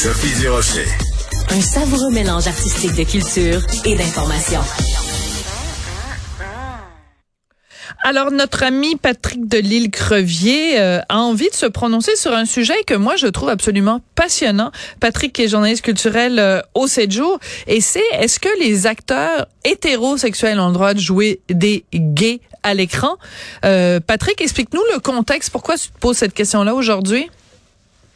Sophie Durocher. Un savoureux mélange artistique de culture et d'information. Alors, notre ami Patrick de lille crevier euh, a envie de se prononcer sur un sujet que moi, je trouve absolument passionnant. Patrick est journaliste culturel euh, au 7 jours. Et c'est, est-ce que les acteurs hétérosexuels ont le droit de jouer des gays à l'écran? Euh, Patrick, explique-nous le contexte. Pourquoi tu te poses cette question-là aujourd'hui?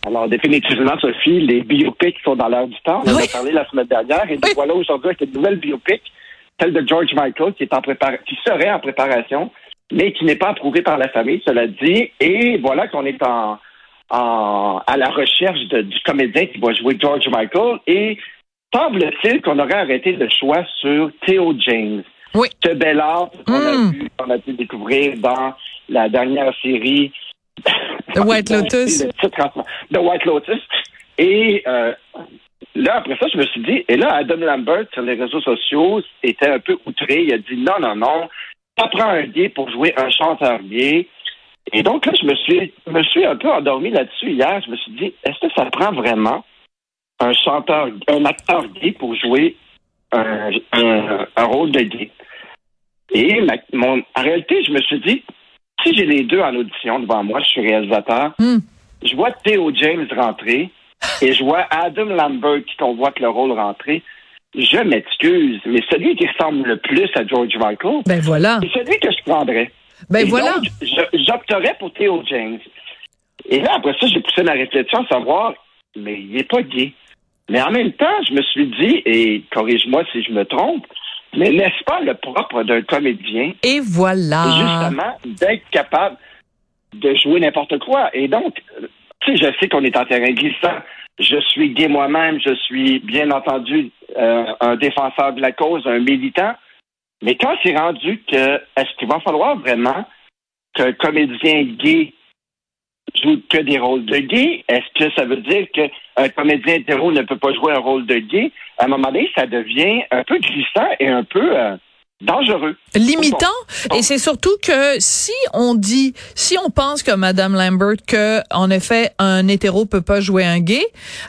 Alors, définitivement, Sophie, les biopics sont dans l'air du temps. On en a parlé la semaine dernière et nous voilà aujourd'hui avec une nouvelle biopic, celle de George Michael, qui est en prépar qui serait en préparation mais qui n'est pas approuvé par la famille, cela dit. Et voilà qu'on est en, à la recherche du comédien qui va jouer George Michael. Et semble-t-il qu'on aurait arrêté le choix sur Theo James. Oui. Ce bel art qu'on a hmm. vu, qu'on a pu découvrir dans la dernière série. The White Lotus. The White Lotus. Et euh, là, après ça, je me suis dit, et là, Adam Lambert, sur les réseaux sociaux, était un peu outré. Il a dit non, non, non, ça prend un gay pour jouer un chanteur gay. Et donc là, je me suis, me suis un peu endormi là-dessus hier. Je me suis dit, est-ce que ça prend vraiment un chanteur, un acteur gay pour jouer un, rôle de gay? Et mon, en réalité, je me suis dit, si j'ai les deux en audition devant moi, je suis réalisateur, hmm. je vois Theo James rentrer et je vois Adam Lambert qui convoite le rôle rentrer je m'excuse, mais celui qui ressemble le plus à George Michael, ben voilà. c'est celui que je prendrais. Ben voilà. J'opterais pour Theo James. Et là, après ça, j'ai poussé ma réflexion à savoir, mais il n'est pas gay. Mais en même temps, je me suis dit, et corrige-moi si je me trompe, mais n'est-ce pas le propre d'un comédien? Et voilà. Justement, d'être capable de jouer n'importe quoi. Et donc, tu sais, je sais qu'on est en terrain glissant. Je suis gay moi-même, je suis bien entendu euh, un défenseur de la cause, un militant. Mais quand c'est rendu que est-ce qu'il va falloir vraiment qu'un comédien gay joue que des rôles de gay? Est-ce que ça veut dire qu'un comédien hétéro ne peut pas jouer un rôle de gay? À un moment donné, ça devient un peu glissant et un peu euh, dangereux. Limitant. Et c'est surtout que si on dit, si on pense que Madame Lambert que en effet un hétéro peut pas jouer un gay,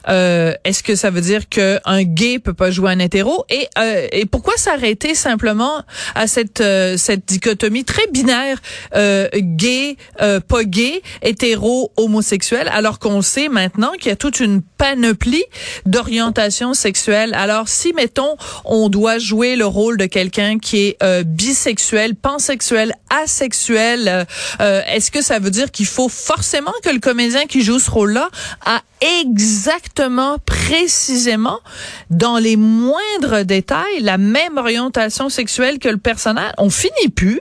euh, est-ce que ça veut dire que un gay peut pas jouer un hétéro? Et, euh, et pourquoi s'arrêter simplement à cette euh, cette dichotomie très binaire euh, gay, euh, pas gay, hétéro, homosexuel, alors qu'on sait maintenant qu'il y a toute une panoplie d'orientation sexuelle? Alors si mettons on doit jouer le rôle de quelqu'un qui est euh, bisexuel, pansexuel, asexuel, euh, euh, est-ce que ça veut dire qu'il faut forcément que le comédien qui joue ce rôle-là a exactement, précisément, dans les moindres détails, la même orientation sexuelle que le personnage? On finit plus.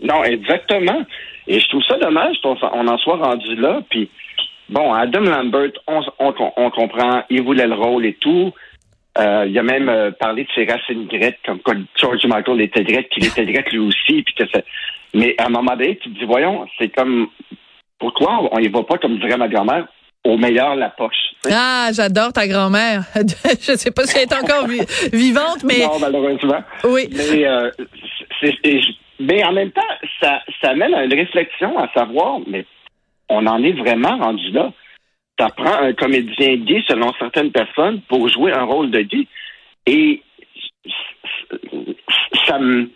Non, exactement. Et je trouve ça dommage qu'on en soit rendu là. Puis, bon, Adam Lambert, on comprend, il voulait le rôle et tout. Euh, il a même euh, parlé de ses racines grecques, comme quoi George Michael était grec, qu'il était grec lui aussi. Puis que Mais à un moment donné, tu te dis, voyons, c'est comme... Pourquoi on y va pas, comme dirait ma grand-mère, au meilleur la poche? Ah, j'adore ta grand-mère. Je sais pas si elle est encore vivante, mais... Non, malheureusement. Oui. Mais, euh, mais en même temps, ça, ça mène à une réflexion à savoir, mais on en est vraiment rendu là ça prend un comédien gay, selon certaines personnes, pour jouer un rôle de gay. Et ça me.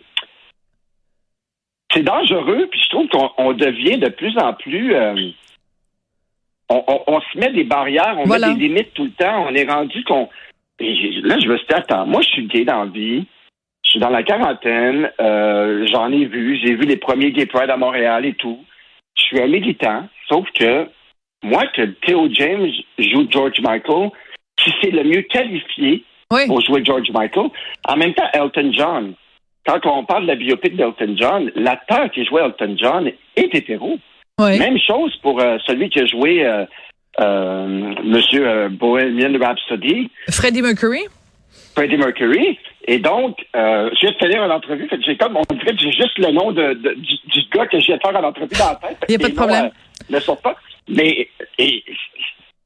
C'est dangereux, puis je trouve qu'on devient de plus en plus. Euh, on, se met des barrières, on met des limites tout le temps. On est rendu qu'on. Là, je me suis dit, attends, moi, je suis gay dans la vie. Je suis dans la quarantaine. Euh, j'en ai vu. J'ai vu les premiers Gay Pride à Montréal et tout. Je suis un militant. Sauf que moi, que Theo James joue George Michael, qui c'est le mieux qualifié pour jouer George Michael. En même temps, Elton John. Quand on parle de la biopic d'Elton John, l'acteur qui jouait Elton John est hétéro. Même chose pour euh, celui qui a joué euh, euh, Monsieur euh, Bohemian Rhapsody. Freddie Mercury. Freddie Mercury. Et donc, euh, j'ai fait lire une entrevue. Fait j'ai comme, on dirait que j'ai juste le nom de, du, gars que j'ai fait en entrevue dans la tête. Il n'y a pas de problème. ne sort pas. Mais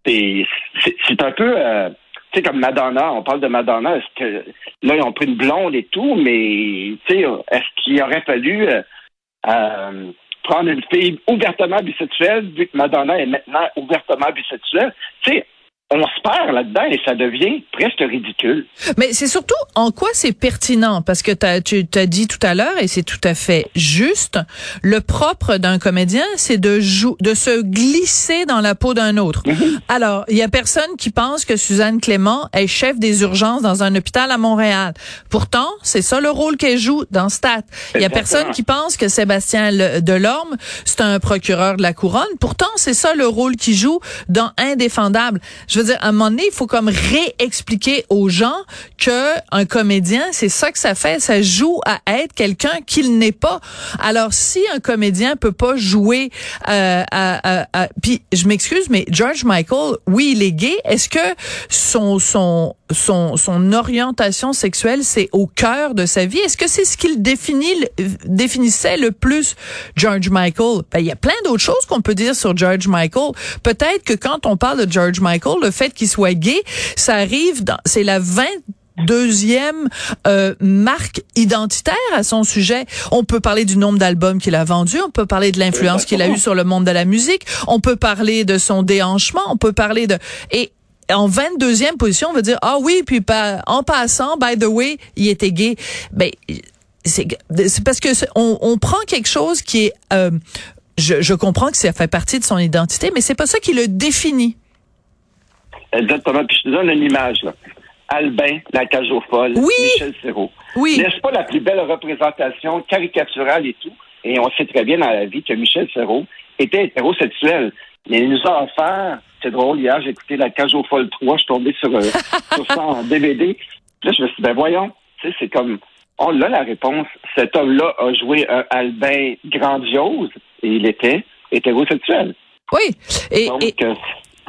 c'est un peu, euh, tu sais, comme Madonna, on parle de Madonna, est-ce que là, ils ont pris une blonde et tout, mais tu sais, est-ce qu'il aurait fallu euh, euh, prendre une fille ouvertement bisexuelle, vu que Madonna est maintenant ouvertement bisexuelle? Tu sais, on se perd là-dedans et ça devient presque ridicule. Mais c'est surtout en quoi c'est pertinent, parce que as, tu t'as dit tout à l'heure, et c'est tout à fait juste, le propre d'un comédien, c'est de, de se glisser dans la peau d'un autre. Mm-hmm. Alors, il y a personne qui pense que Suzanne Clément est chef des urgences dans un hôpital à Montréal. Pourtant, c'est ça le rôle qu'elle joue dans Stat. Il y a personne qui pense que Sébastien Delorme, c'est un procureur de la couronne. Pourtant, c'est ça le rôle qu'il joue dans Indéfendable je veux dire, à un moment donné, il faut comme réexpliquer aux gens que un comédien, c'est ça que ça fait, ça joue à être quelqu'un qu'il n'est pas. Alors, si un comédien peut pas jouer, euh, à, à, puis je m'excuse, mais George Michael, oui, il est gay. Est-ce que son son son son orientation sexuelle, c'est au cœur de sa vie? Est-ce que c'est ce qu'il définit définissait le plus George Michael? Ben, il y a plein d'autres choses qu'on peut dire sur George Michael. Peut-être que quand on parle de George Michael, le fait qu'il soit gay, ça arrive dans, c'est la 20 deuxième euh, marque identitaire à son sujet. On peut parler du nombre d'albums qu'il a vendus, on peut parler de l'influence qu'il a eue sur le monde de la musique, on peut parler de son déhanchement, on peut parler de et en 22e position, on va dire ah oui, puis en passant, by the way, il était gay. Ben c'est parce que on, on, prend quelque chose qui est euh, je, je comprends que ça fait partie de son identité, mais c'est pas ça qui le définit. Exactement. Puis je te donne une image, là. Albin, la cage aux folles, Michel Serrault. Oui. N'est-ce pas la plus belle représentation caricaturale et tout? Et on sait très bien dans la vie que Michel Serrault était hétérosexuel. Mais il nous a offert, c'est drôle, hier, j'ai écouté La Cage aux Folles 3, je suis tombé sur, euh, sur ça en DVD. Là, je me suis dit, ben voyons, tu sais, c'est comme, on a la réponse. Cet homme-là a joué un Albin grandiose et il était hétérosexuel. Oui. Et, Donc, euh,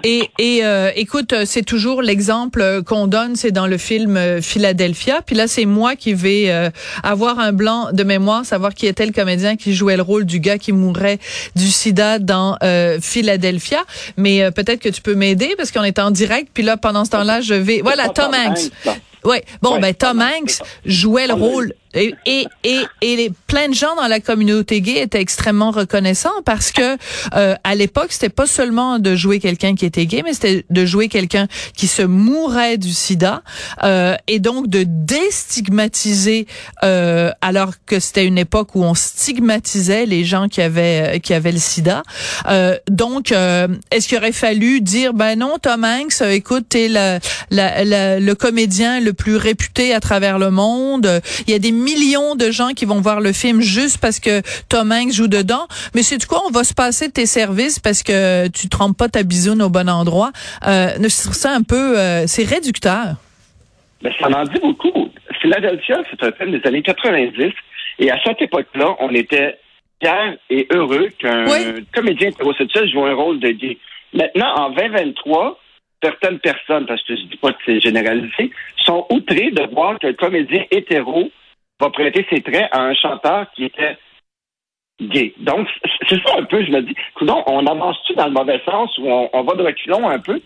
et, et euh, écoute, c'est toujours l'exemple qu'on donne, c'est dans le film euh, Philadelphia. Puis là, c'est moi qui vais euh, avoir un blanc de mémoire, savoir qui était le comédien qui jouait le rôle du gars qui mourrait du sida dans Philadelphia. Mais peut-être que tu peux m'aider parce qu'on est en direct. Puis là, pendant ce temps-là, je vais... Voilà, Tom Hanks. Oui, bon, ben Tom Hanks jouait le rôle et, et, et, et plein de gens dans la communauté gay étaient extrêmement reconnaissants parce que euh, à l'époque, c'était pas seulement de jouer quelqu'un qui était gay, mais c'était de jouer quelqu'un qui se mourait du sida euh, et donc de déstigmatiser euh, alors que c'était une époque où on stigmatisait les gens qui avaient qui avaient le sida. Euh, donc, euh, est-ce qu'il aurait fallu dire ben non, Tom Hanks, écoute, t'es la, la, la, le comédien le plus réputé à travers le monde. Il y a des millions de gens qui vont voir le film juste parce que Tom Hanks joue dedans. Mais c'est du quoi, on va se passer de tes services parce que tu trempes pas ta bisoune au bon endroit. Euh, je trouve ça un peu, euh, c'est réducteur. Mais ça en dit beaucoup. Philadelphia, c'est un film des années 90. Et à cette époque-là, on était fiers et heureux qu'un comédien hétérosexuel joue un rôle de gay. Maintenant, en 2023, certaines personnes, parce que je dis pas que c'est généralisé, sont outrées de voir qu'un comédien hétéro va prêter ses traits à un chanteur qui était gay. Donc, c'est ça un peu, je me dis, coudon, on avance-tu dans le mauvais sens ou on, va de reculons un peu?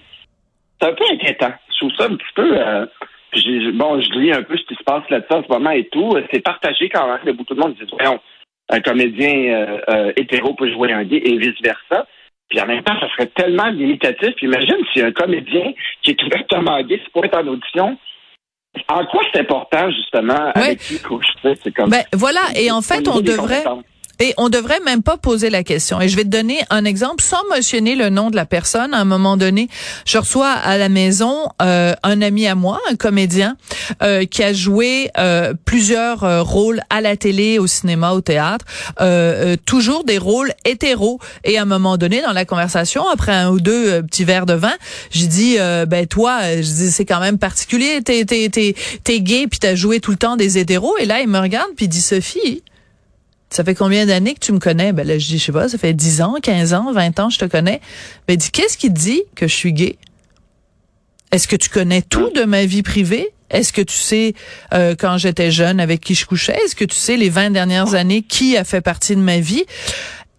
C'est un peu inquiétant. Je trouve ça un petit peu... Euh, bon, je lis un peu ce qui se passe là-dessus en ce moment et tout. C'est partagé quand même. Beaucoup de monde dit, voyons, un comédien euh, euh, hétéro peut jouer un gay et vice-versa. Puis en même temps, ça serait tellement limitatif. Puis imagine si un comédien qui est ouvertement gay, pour être en audition, en quoi c'est important, justement, avec qui couche? C'est comme. Ben, voilà. Et en fait, on devrait. Et on devrait même pas poser la question. Et je vais te donner un exemple sans mentionner le nom de la personne. À un moment donné, je reçois à la maison euh, un ami à moi, un comédien, euh, qui a joué euh, plusieurs euh, rôles à la télé, au cinéma, au théâtre, euh, toujours des rôles hétéros. Et à un moment donné, dans la conversation, après un ou deux petits verres de vin, j'ai dit, ben toi, je dis c'est quand même particulier, t'es t'es t'es t'es gay puis t'as joué tout le temps des hétéros. Et là, il me regarde puis dit Sophie ça fait combien d'années que tu me connais? Ben là, je dis, je sais pas, ça fait 10 ans, 15 ans, 20 ans, je te connais. Ben, dis, qu'est-ce qui te dit que je suis gay? Est-ce que tu connais tout de ma vie privée? Est-ce que tu sais euh, quand j'étais jeune avec qui je couchais? Est-ce que tu sais les 20 dernières années qui a fait partie de ma vie?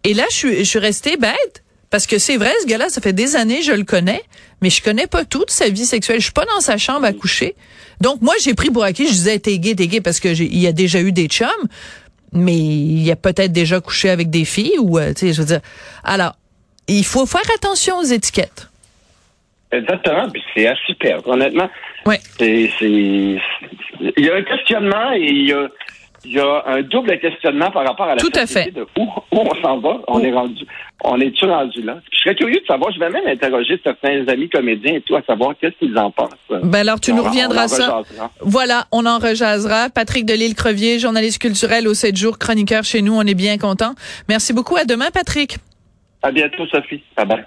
Et là, je suis, je restée bête. Parce que c'est vrai, ce gars-là, ça fait des années, je le connais, mais je connais pas toute sa vie sexuelle. Je suis pas dans sa chambre à coucher. Donc, moi, j'ai pris pour acquis, je disais, t'es gay, t'es gay, parce que il y a déjà eu des chums mais il a peut-être déjà couché avec des filles ou, euh, tu sais, je veux dire. Alors, il faut faire attention aux étiquettes. Exactement, puis c'est à s'y perdre, honnêtement. Ouais. C'est, c'est, il y a un questionnement et il y a, il y a un double questionnement par rapport à la Tout à société fait. de où, où on s'en va. On est rendu, on est-tu rendu là? Je serais curieux de savoir, je vais même interroger certains amis comédiens et tout, à savoir qu'est-ce qu'ils en pensent. Ben alors, tu On- nous reviendras en ça. rejasera. Voilà, on en rejasera. Patrick Delisle-Crevier, journaliste culturel au 7 jours, chroniqueur chez nous. On est bien content. Merci beaucoup. À demain, Patrick. À bientôt, Sophie. Bye bye.